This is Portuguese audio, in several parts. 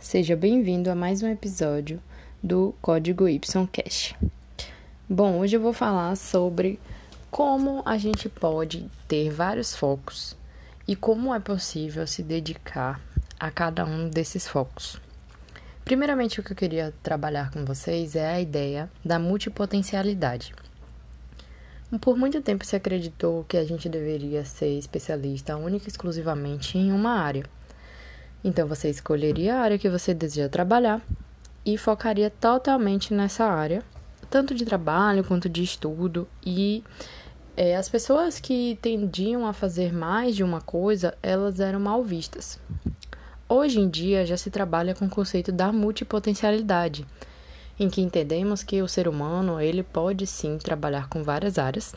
Seja bem-vindo a mais um episódio do Código Y Cash. Bom, hoje eu vou falar sobre como a gente pode ter vários focos e como é possível se dedicar a cada um desses focos. Primeiramente, o que eu queria trabalhar com vocês é a ideia da multipotencialidade. Por muito tempo se acreditou que a gente deveria ser especialista única e exclusivamente em uma área. Então você escolheria a área que você deseja trabalhar e focaria totalmente nessa área, tanto de trabalho quanto de estudo. E é, as pessoas que tendiam a fazer mais de uma coisa, elas eram mal vistas. Hoje em dia já se trabalha com o conceito da multipotencialidade em que entendemos que o ser humano ele pode sim trabalhar com várias áreas,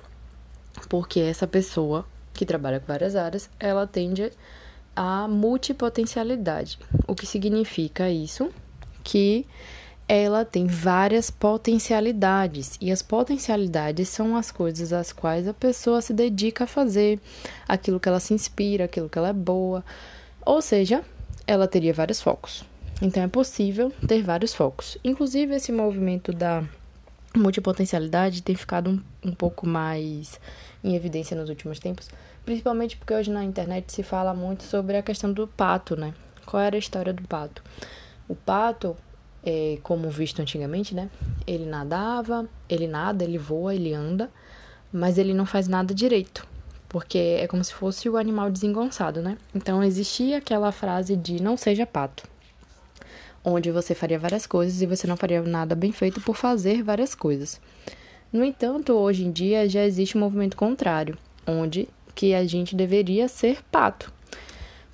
porque essa pessoa que trabalha com várias áreas, ela tende a multipotencialidade. O que significa isso? Que ela tem várias potencialidades e as potencialidades são as coisas às quais a pessoa se dedica a fazer, aquilo que ela se inspira, aquilo que ela é boa. Ou seja, ela teria vários focos. Então é possível ter vários focos. Inclusive, esse movimento da multipotencialidade tem ficado um, um pouco mais em evidência nos últimos tempos, principalmente porque hoje na internet se fala muito sobre a questão do pato, né? Qual era a história do pato? O pato, é, como visto antigamente, né? Ele nadava, ele nada, ele voa, ele anda, mas ele não faz nada direito, porque é como se fosse o animal desengonçado, né? Então existia aquela frase de não seja pato onde você faria várias coisas e você não faria nada bem feito por fazer várias coisas. No entanto, hoje em dia já existe um movimento contrário, onde que a gente deveria ser pato.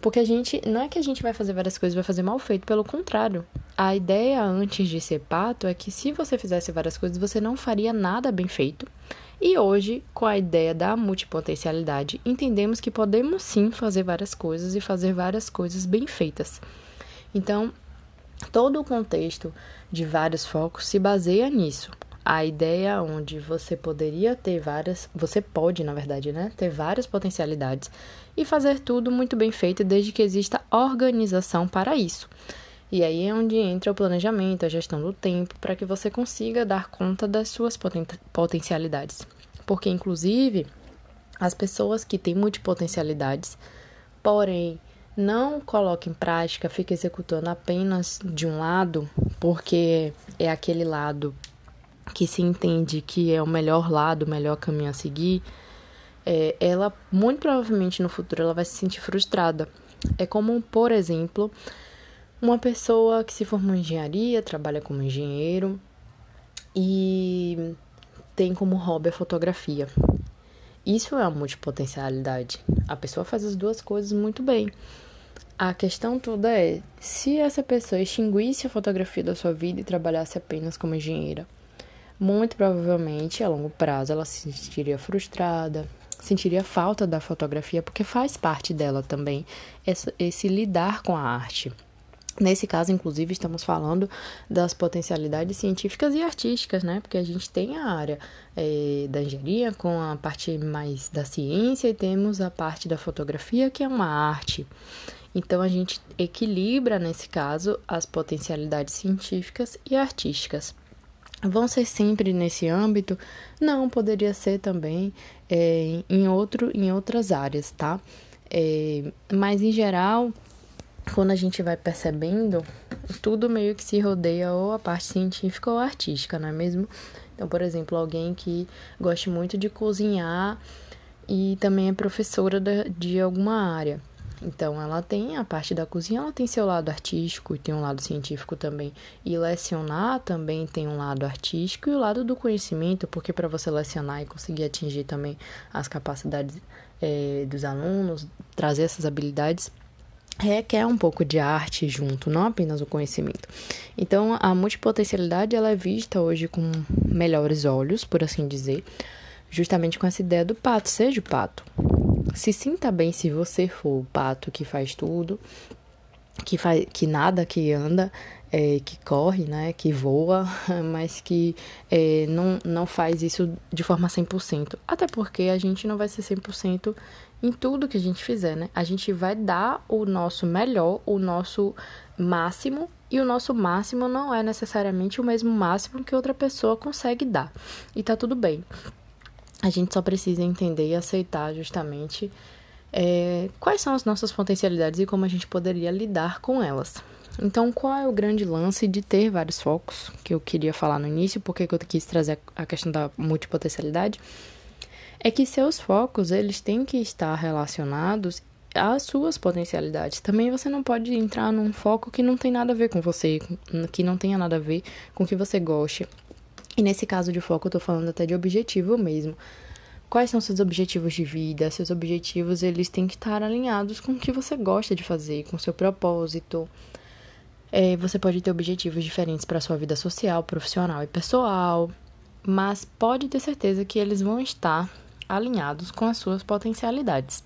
Porque a gente, não é que a gente vai fazer várias coisas vai fazer mal feito, pelo contrário. A ideia antes de ser pato é que se você fizesse várias coisas, você não faria nada bem feito. E hoje, com a ideia da multipotencialidade, entendemos que podemos sim fazer várias coisas e fazer várias coisas bem feitas. Então, Todo o contexto de vários focos se baseia nisso. A ideia onde você poderia ter várias, você pode, na verdade, né, ter várias potencialidades e fazer tudo muito bem feito desde que exista organização para isso. E aí é onde entra o planejamento, a gestão do tempo, para que você consiga dar conta das suas poten potencialidades. Porque, inclusive, as pessoas que têm multipotencialidades, porém não coloca em prática, fica executando apenas de um lado, porque é aquele lado que se entende que é o melhor lado, o melhor caminho a seguir, é, ela muito provavelmente no futuro ela vai se sentir frustrada. É como, por exemplo, uma pessoa que se formou em engenharia, trabalha como engenheiro e tem como hobby a fotografia. Isso é uma multipotencialidade. A pessoa faz as duas coisas muito bem. A questão toda é: se essa pessoa extinguisse a fotografia da sua vida e trabalhasse apenas como engenheira, muito provavelmente a longo prazo ela se sentiria frustrada, sentiria falta da fotografia, porque faz parte dela também esse, lidar com a arte. Nesse caso, inclusive, estamos falando das potencialidades científicas e artísticas, né? Porque a gente tem a área é, da engenharia com a parte mais da ciência e temos a parte da fotografia, que é uma arte. Então, a gente equilibra, nesse caso, as potencialidades científicas e artísticas. Vão ser sempre nesse âmbito? Não, poderia ser também é, em, outro, em outras áreas, tá? É, mas, em geral, quando a gente vai percebendo, tudo meio que se rodeia ou a parte científica ou artística, não é mesmo? Então, por exemplo, alguém que goste muito de cozinhar e também é professora de alguma área. Então, ela tem a parte da cozinha, ela tem seu lado artístico e tem um lado científico também. E lecionar também tem um lado artístico e o lado do conhecimento, porque para você lecionar e conseguir atingir também as capacidades é, dos alunos, trazer essas habilidades, requer um pouco de arte junto, não apenas o conhecimento. Então, a multipotencialidade ela é vista hoje com melhores olhos, por assim dizer, justamente com essa ideia do pato, seja o pato. Se sinta bem se você for o pato que faz tudo, que, faz, que nada, que anda, é, que corre, né, que voa, mas que é, não, não faz isso de forma 100%. Até porque a gente não vai ser 100% em tudo que a gente fizer, né? A gente vai dar o nosso melhor, o nosso máximo E o nosso máximo não é necessariamente o mesmo máximo que outra pessoa consegue dar. E tá tudo bem. A gente só precisa entender e aceitar justamente é, quais são as nossas potencialidades e como a gente poderia lidar com elas. Então, qual é o grande lance de ter vários focos que eu queria falar no início? Porque eu quis trazer a questão da multipotencialidade? É que seus focos, eles têm que estar relacionados às suas potencialidades. Também você não pode entrar num foco que não tem nada a ver com você, que não tenha nada a ver com o que você goste. E nesse caso de foco, eu tô falando até de objetivo mesmo. Quais são seus objetivos de vida? Seus objetivos, eles têm que estar alinhados com o que você gosta de fazer, com seu propósito, é, você pode ter objetivos diferentes para sua vida social, profissional e pessoal, mas pode ter certeza que eles vão estar alinhados com as suas potencialidades.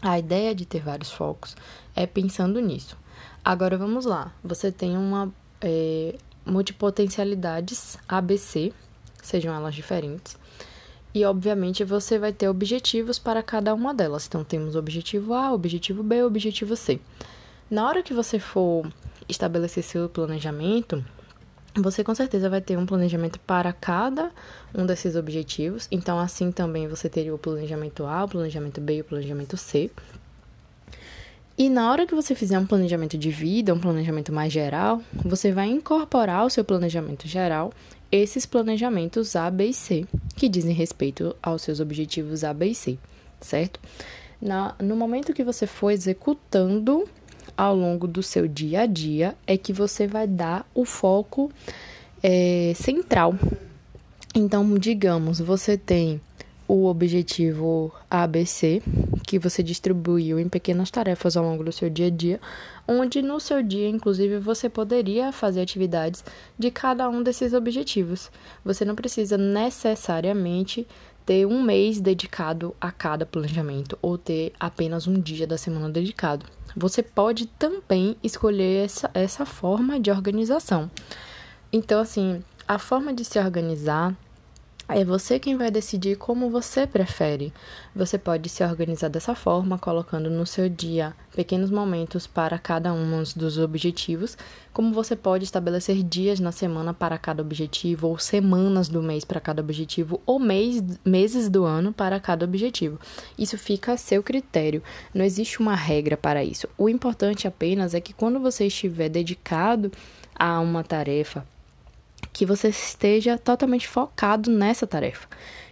A ideia de ter vários focos é pensando nisso. Agora vamos lá. Você tem uma é, multipotencialidades ABC, sejam elas diferentes, e obviamente você vai ter objetivos para cada uma delas. Então temos objetivo A, objetivo B, objetivo C. Na hora que você for estabelecer seu planejamento, você com certeza vai ter um planejamento para cada um desses objetivos. Então, assim também você teria o planejamento A, o planejamento B e o planejamento C. E na hora que você fizer um planejamento de vida, um planejamento mais geral, você vai incorporar ao seu planejamento geral esses planejamentos A, B e C, que dizem respeito aos seus objetivos A, B e C, certo? Na, no momento que você for executando ao longo do seu dia a dia é que você vai dar o foco é, central. Então, digamos, você tem o objetivo ABC, que você distribuiu em pequenas tarefas ao longo do seu dia a dia, onde no seu dia, inclusive, você poderia fazer atividades de cada um desses objetivos. Você não precisa necessariamente ter um mês dedicado a cada planejamento ou ter apenas um dia da semana dedicado. Você pode também escolher essa, essa forma de organização. Então, assim, a forma de se organizar é você quem vai decidir como você prefere. Você pode se organizar dessa forma, colocando no seu dia pequenos momentos para cada um dos objetivos, como você pode estabelecer dias na semana para cada objetivo, ou semanas do mês para cada objetivo, ou mês, meses do ano para cada objetivo. Isso fica a seu critério. Não existe uma regra para isso. O importante apenas é que quando você estiver dedicado a uma tarefa, que você esteja totalmente focado nessa tarefa.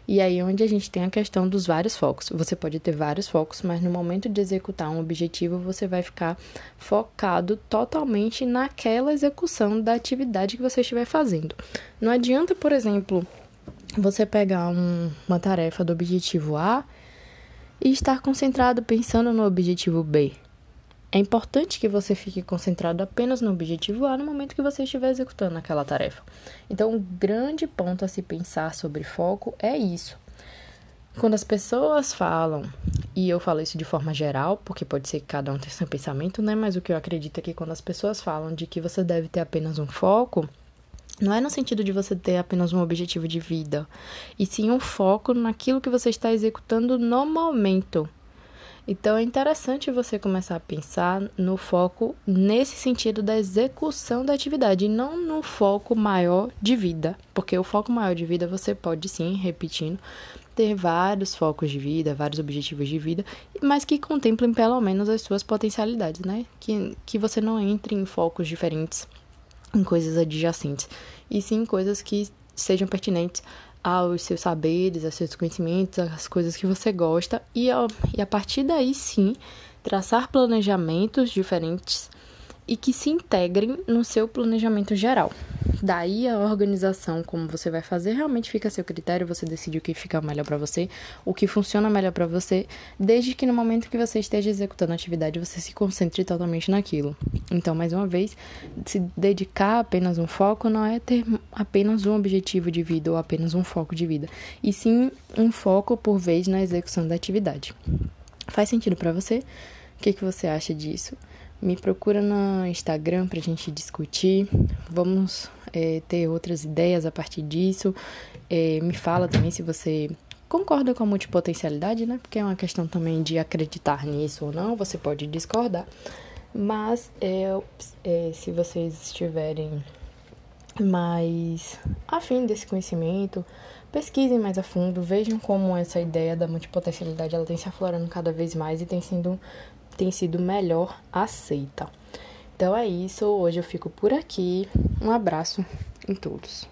E aí onde a gente tem a questão dos vários focos. Você pode ter vários focos, mas no momento de executar um objetivo, você vai ficar focado totalmente naquela execução da atividade que você estiver fazendo. Não adianta, por exemplo, você pegar um, uma tarefa do objetivo A e estar concentrado pensando no objetivo B. É importante que você fique concentrado apenas no objetivo A no momento que você estiver executando aquela tarefa. Então, um grande ponto a se pensar sobre foco é isso. Quando as pessoas falam, e eu falo isso de forma geral, porque pode ser que cada um tenha seu pensamento, né? Mas o que eu acredito é que quando as pessoas falam de que você deve ter apenas um foco, não é no sentido de você ter apenas um objetivo de vida, e sim um foco naquilo que você está executando no momento. Então é interessante você começar a pensar no foco nesse sentido da execução da atividade, não no foco maior de vida, porque o foco maior de vida você pode sim, repetindo, ter vários focos de vida, vários objetivos de vida, mas que contemplem pelo menos as suas potencialidades, né? Que, que você não entre em focos diferentes, em coisas adjacentes, e sim coisas que sejam pertinentes aos seus saberes, aos seus conhecimentos, às coisas que você gosta. E e a partir daí sim traçar planejamentos diferentes e que se integrem no seu planejamento geral. Daí a organização, como você vai fazer, realmente fica a seu critério, você decide o que fica melhor para você, o que funciona melhor para você, desde que no momento que você esteja executando a atividade, você se concentre totalmente naquilo. Então, mais uma vez, se dedicar a apenas um foco não é ter apenas um objetivo de vida ou apenas um foco de vida, e sim um foco por vez na execução da atividade. Faz sentido para você? O que, que você acha disso? Me procura no Instagram pra gente discutir. Vamos é, ter outras ideias a partir disso. É, me fala também se você concorda com a multipotencialidade, né? Porque é uma questão também de acreditar nisso ou não. Você pode discordar. Mas é, é, se vocês estiverem mais afim desse conhecimento, pesquisem mais a fundo, vejam como essa ideia da multipotencialidade ela tem se aflorando cada vez mais e tem sido, tem sido melhor aceita. Então é isso, hoje eu fico por aqui. Um abraço em todos.